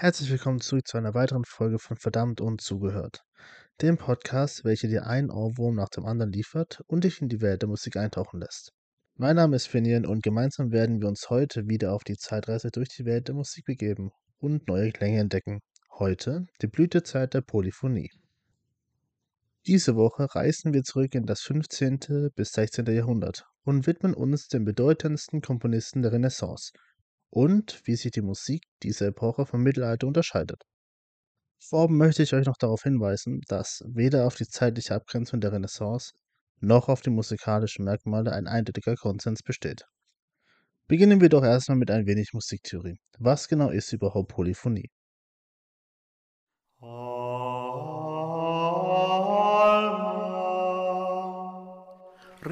Herzlich willkommen zurück zu einer weiteren Folge von Verdammt und Zugehört, dem Podcast, welcher dir einen Ohrwurm nach dem anderen liefert und dich in die Welt der Musik eintauchen lässt. Mein Name ist Finian und gemeinsam werden wir uns heute wieder auf die Zeitreise durch die Welt der Musik begeben und neue Klänge entdecken. Heute die Blütezeit der Polyphonie. Diese Woche reisen wir zurück in das 15. bis 16. Jahrhundert und widmen uns den bedeutendsten Komponisten der Renaissance und wie sich die Musik dieser Epoche vom Mittelalter unterscheidet. Vorab möchte ich euch noch darauf hinweisen, dass weder auf die zeitliche Abgrenzung der Renaissance noch auf die musikalischen Merkmale ein eindeutiger Konsens besteht. Beginnen wir doch erstmal mit ein wenig Musiktheorie. Was genau ist überhaupt Polyphonie? Que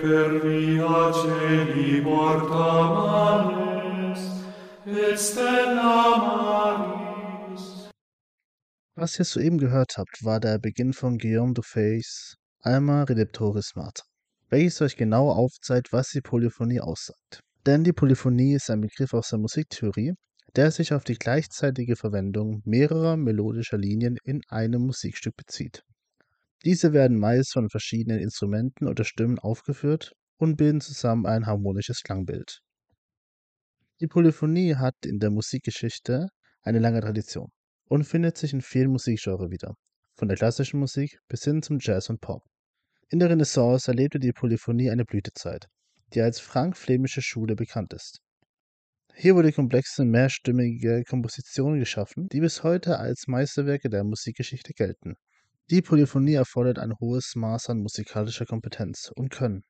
per via celi porta manes, et stella maris. Was ihr soeben gehört habt, war der Beginn von Guillaume Dufay's Alma Redemptoris Mater, welches euch genau aufzeigt, was die Polyphonie aussagt. Denn die Polyphonie ist ein Begriff aus der Musiktheorie, der sich auf die gleichzeitige Verwendung mehrerer melodischer Linien in einem Musikstück bezieht. Diese werden meist von verschiedenen Instrumenten oder Stimmen aufgeführt und bilden zusammen ein harmonisches Klangbild. Die Polyphonie hat in der Musikgeschichte eine lange Tradition und findet sich in vielen Musikgenres wieder, von der klassischen Musik bis hin zum Jazz und Pop. In der Renaissance erlebte die Polyphonie eine Blütezeit, die als frank-flämische Schule bekannt ist. Hier wurde komplexe, mehrstimmige Kompositionen geschaffen, die bis heute als Meisterwerke der Musikgeschichte gelten. Die Polyphonie erfordert ein hohes Maß an musikalischer Kompetenz und Können,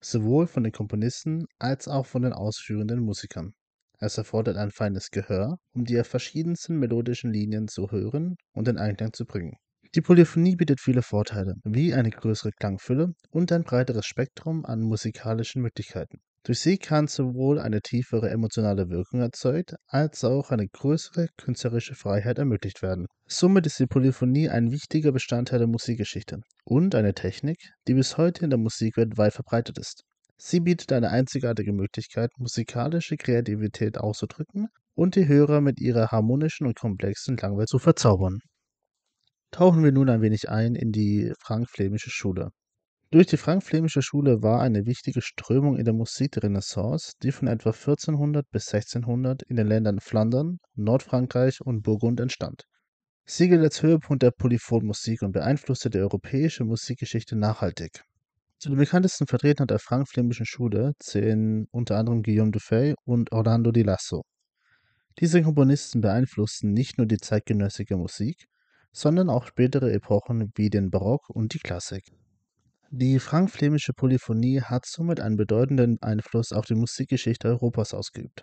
sowohl von den Komponisten als auch von den ausführenden Musikern. Es erfordert ein feines Gehör, um die verschiedensten melodischen Linien zu hören und in Einklang zu bringen. Die Polyphonie bietet viele Vorteile, wie eine größere Klangfülle und ein breiteres Spektrum an musikalischen Möglichkeiten. Durch sie kann sowohl eine tiefere emotionale Wirkung erzeugt, als auch eine größere künstlerische Freiheit ermöglicht werden. Somit ist die Polyphonie ein wichtiger Bestandteil der Musikgeschichte und eine Technik, die bis heute in der Musikwelt weit verbreitet ist. Sie bietet eine einzigartige Möglichkeit, musikalische Kreativität auszudrücken und die Hörer mit ihrer harmonischen und komplexen Klangwelt zu verzaubern. Tauchen wir nun ein wenig ein in die frank-flämische Schule. Durch die frank-flämische Schule war eine wichtige Strömung in der Musik der Renaissance, die von etwa 1400 bis 1600 in den Ländern Flandern, Nordfrankreich und Burgund entstand. Sie gilt als Höhepunkt der Polyphonmusik und beeinflusste die europäische Musikgeschichte nachhaltig. Zu den bekanntesten Vertretern der frank-flämischen Schule zählen unter anderem Guillaume Dufay und Orlando di Lasso. Diese Komponisten beeinflussten nicht nur die zeitgenössische Musik, sondern auch spätere Epochen wie den Barock und die Klassik. Die frank-flämische Polyphonie hat somit einen bedeutenden Einfluss auf die Musikgeschichte Europas ausgeübt.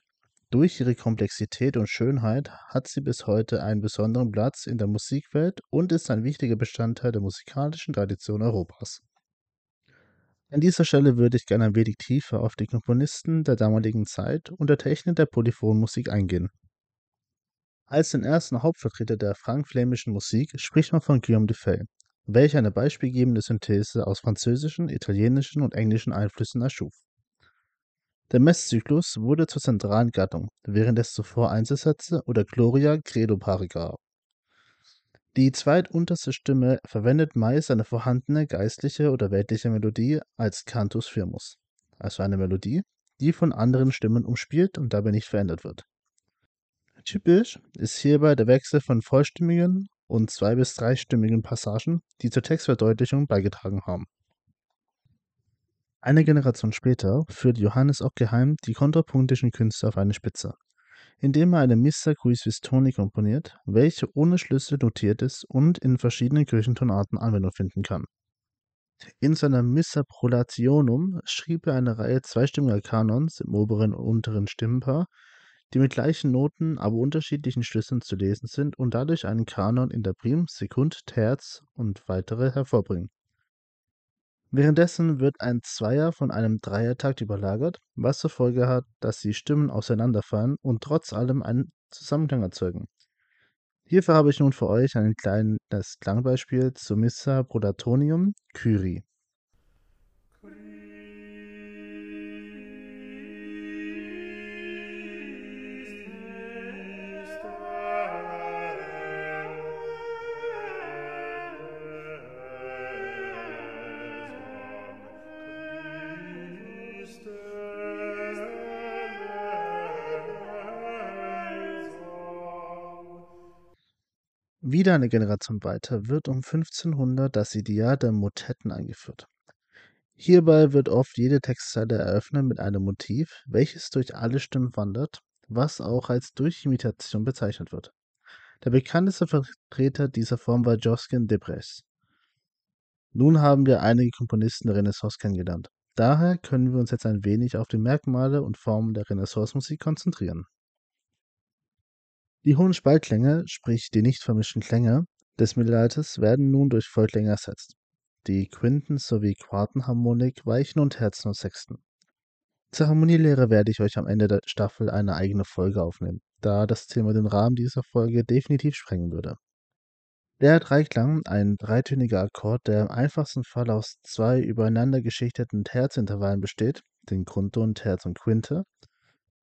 Durch ihre Komplexität und Schönheit hat sie bis heute einen besonderen Platz in der Musikwelt und ist ein wichtiger Bestandteil der musikalischen Tradition Europas. An dieser Stelle würde ich gerne ein wenig tiefer auf die Komponisten der damaligen Zeit und der Technik der Polyphonmusik eingehen. Als den ersten Hauptvertreter der frank-flämischen Musik spricht man von Guillaume Dufay, welcher eine beispielgebende Synthese aus französischen, italienischen und englischen Einflüssen erschuf. Der Messzyklus wurde zur zentralen Gattung, während es zuvor Einzelsätze oder Gloria Credo Pare gab. Die zweitunterste Stimme verwendet meist eine vorhandene geistliche oder weltliche Melodie als Cantus firmus, also eine Melodie, die von anderen Stimmen umspielt und dabei nicht verändert wird. Typisch ist hierbei der Wechsel von vollstimmigen und zwei- bis dreistimmigen Passagen, die zur Textverdeutlichung beigetragen haben. Eine Generation später führt Johannes Ockegheim die kontrapunktischen Künste auf eine Spitze, indem er eine Missa Quis Vistoni komponiert, welche ohne Schlüssel notiert ist und in verschiedenen Kirchentonarten Anwendung finden kann. In seiner Missa Prolationum schrieb er eine Reihe zweistimmiger Kanons im oberen und unteren Stimmenpaar, die mit gleichen Noten, aber unterschiedlichen Schlüsseln zu lesen sind und dadurch einen Kanon in der Prim, Sekund, Terz und weitere hervorbringen. Währenddessen wird ein Zweier von einem Dreiertakt überlagert, was zur Folge hat, dass die Stimmen auseinanderfallen und trotz allem einen Zusammenklang erzeugen. Hierfür habe ich nun für euch ein kleines Klangbeispiel zur Missa Prodatonium Kyrie. Wieder eine Generation weiter wird um 1500 das Ideal der Motetten eingeführt. Hierbei wird oft jede Textzeile eröffnet mit einem Motiv, welches durch alle Stimmen wandert, was auch als Durchimitation bezeichnet wird. Der bekannteste Vertreter dieser Form war Josquin de Bresse. Nun haben wir einige Komponisten der Renaissance kennengelernt. Daher können wir uns jetzt ein wenig auf die Merkmale und Formen der Renaissance-Musik konzentrieren. Die hohen Spaltklänge, sprich die nicht vermischten Klänge des Mittelalters, werden nun durch Vollklänge ersetzt. Die Quinten sowie Quartenharmonik weichen und Herzen und Sexten. Zur Harmonielehre werde ich euch am Ende der Staffel eine eigene Folge aufnehmen, da das Thema den Rahmen dieser Folge definitiv sprengen würde. Der Dreiklang, ein dreitöniger Akkord, der im einfachsten Fall aus zwei übereinander geschichteten Terzintervallen besteht, den Grundton, Terz und Quinte,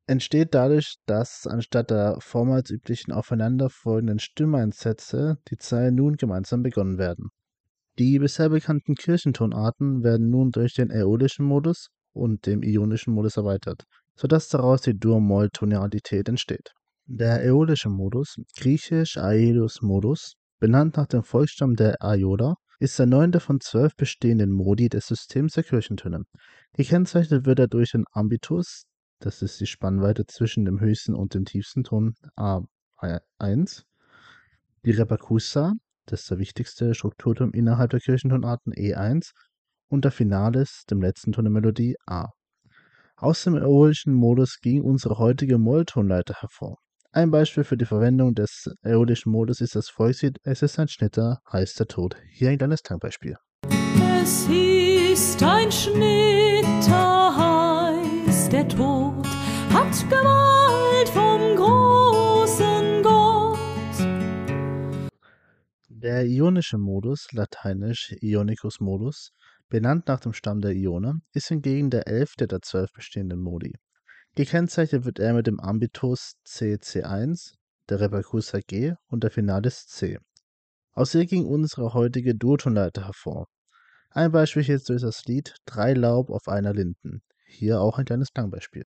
entsteht dadurch, dass anstatt der vormals üblichen aufeinanderfolgenden Stimmeinsätze die Zeilen nun gemeinsam begonnen werden. Die bisher bekannten Kirchentonarten werden nun durch den äolischen Modus und dem ionischen Modus erweitert, sodass daraus die Dur-Moll-Tonalität entsteht. Der äolische Modus, griechisch Aeolus Modus, benannt nach dem Volksstamm der Aioler, ist der neunte von zwölf bestehenden Modi des Systems der Kirchentöne. Gekennzeichnet wird er durch den Ambitus, das ist die Spannweite zwischen dem höchsten und dem tiefsten Ton A1, die Repercussa, das ist der wichtigste Strukturton innerhalb der Kirchentonarten E1 und der Finalis, dem letzten Ton der Melodie A. Aus dem äolischen Modus ging unsere heutige Molltonleiter hervor. Ein Beispiel für die Verwendung des äolischen Modus ist das Volkslied Es ist ein Schnitter, heißt der Tod. Hier ein kleines Klangbeispiel. Es ist ein Schnitter, der Tod, hat Gewalt vom großen Gott. Der ionische Modus, lateinisch Ionicus Modus, benannt nach dem Stamm der Ione, ist hingegen der elfte der zwölf bestehenden Modi. Gekennzeichnet wird er mit dem Ambitus CC1, der Repercussa G und der Finalis C. Aus ihr ging unsere heutige Durtonleiter hervor. Ein Beispiel hierzu ist das Lied Drei Laub auf einer Linden. Hier auch ein kleines Klangbeispiel.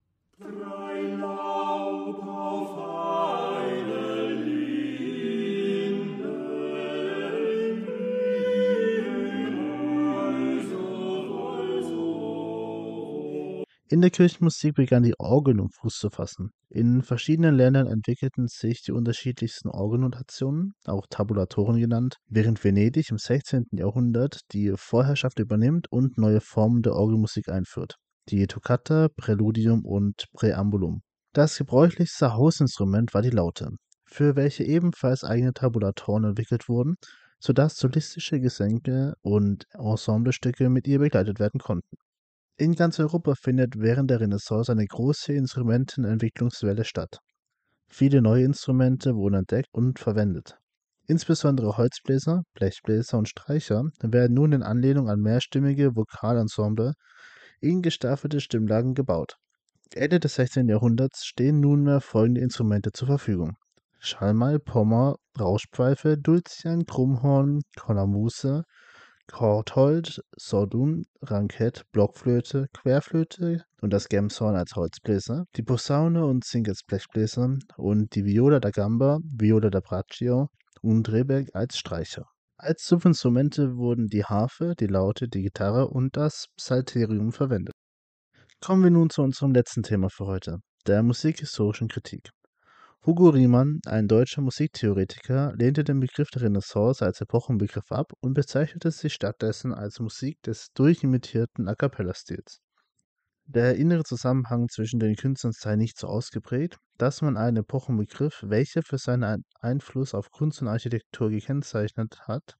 In der Kirchenmusik begann die Orgel nun Fuß zu fassen. In verschiedenen Ländern entwickelten sich die unterschiedlichsten Orgelnotationen, auch Tabulatoren genannt, während Venedig im 16. Jahrhundert die Vorherrschaft übernimmt und neue Formen der Orgelmusik einführt, die Toccata, Präludium und Präambulum. Das gebräuchlichste Hausinstrument war die Laute, für welche ebenfalls eigene Tabulatoren entwickelt wurden, sodass solistische Gesänge und Ensemblestücke mit ihr begleitet werden konnten. In ganz Europa findet während der Renaissance eine große Instrumentenentwicklungswelle statt. Viele neue Instrumente wurden entdeckt und verwendet. Insbesondere Holzbläser, Blechbläser und Streicher werden nun in Anlehnung an mehrstimmige Vokalensemble in gestaffelte Stimmlagen gebaut. Ende des 16. Jahrhunderts stehen nunmehr folgende Instrumente zur Verfügung. Schalmei, Pommer, Rauschpfeife, Dulcian, Krummhorn, Kornamuse, Korthold, Sordun, Rankett, Blockflöte, Querflöte und das Gemshorn als Holzbläser, die Posaune und als Blechbläser und die Viola da Gamba, Viola da Braccio und Rebeck als Streicher. Als Subinstrumente wurden die Harfe, die Laute, die Gitarre und das Psalterium verwendet. Kommen wir nun zu unserem letzten Thema für heute, der musikhistorischen Kritik. Hugo Riemann, ein deutscher Musiktheoretiker, lehnte den Begriff der Renaissance als Epochenbegriff ab und bezeichnete sie stattdessen als Musik des durchimitierten A cappella-Stils. Der innere Zusammenhang zwischen den Künstlern sei nicht so ausgeprägt, dass man einen Epochenbegriff, welcher für seinen Einfluss auf Kunst und Architektur gekennzeichnet hat,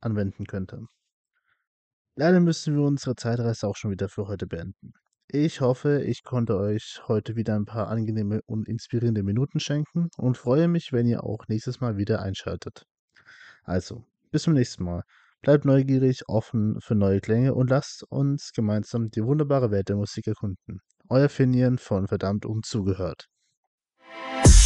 anwenden könnte. Leider müssen wir unsere Zeitreise auch schon wieder für heute beenden. Ich hoffe, ich konnte euch heute wieder ein paar angenehme und inspirierende Minuten schenken und freue mich, wenn ihr auch nächstes Mal wieder einschaltet. Also, bis zum nächsten Mal. Bleibt neugierig, offen für neue Klänge und lasst uns gemeinsam die wunderbare Welt der Musik erkunden. Euer Finian von Verdammt Umzugehört. zugehört.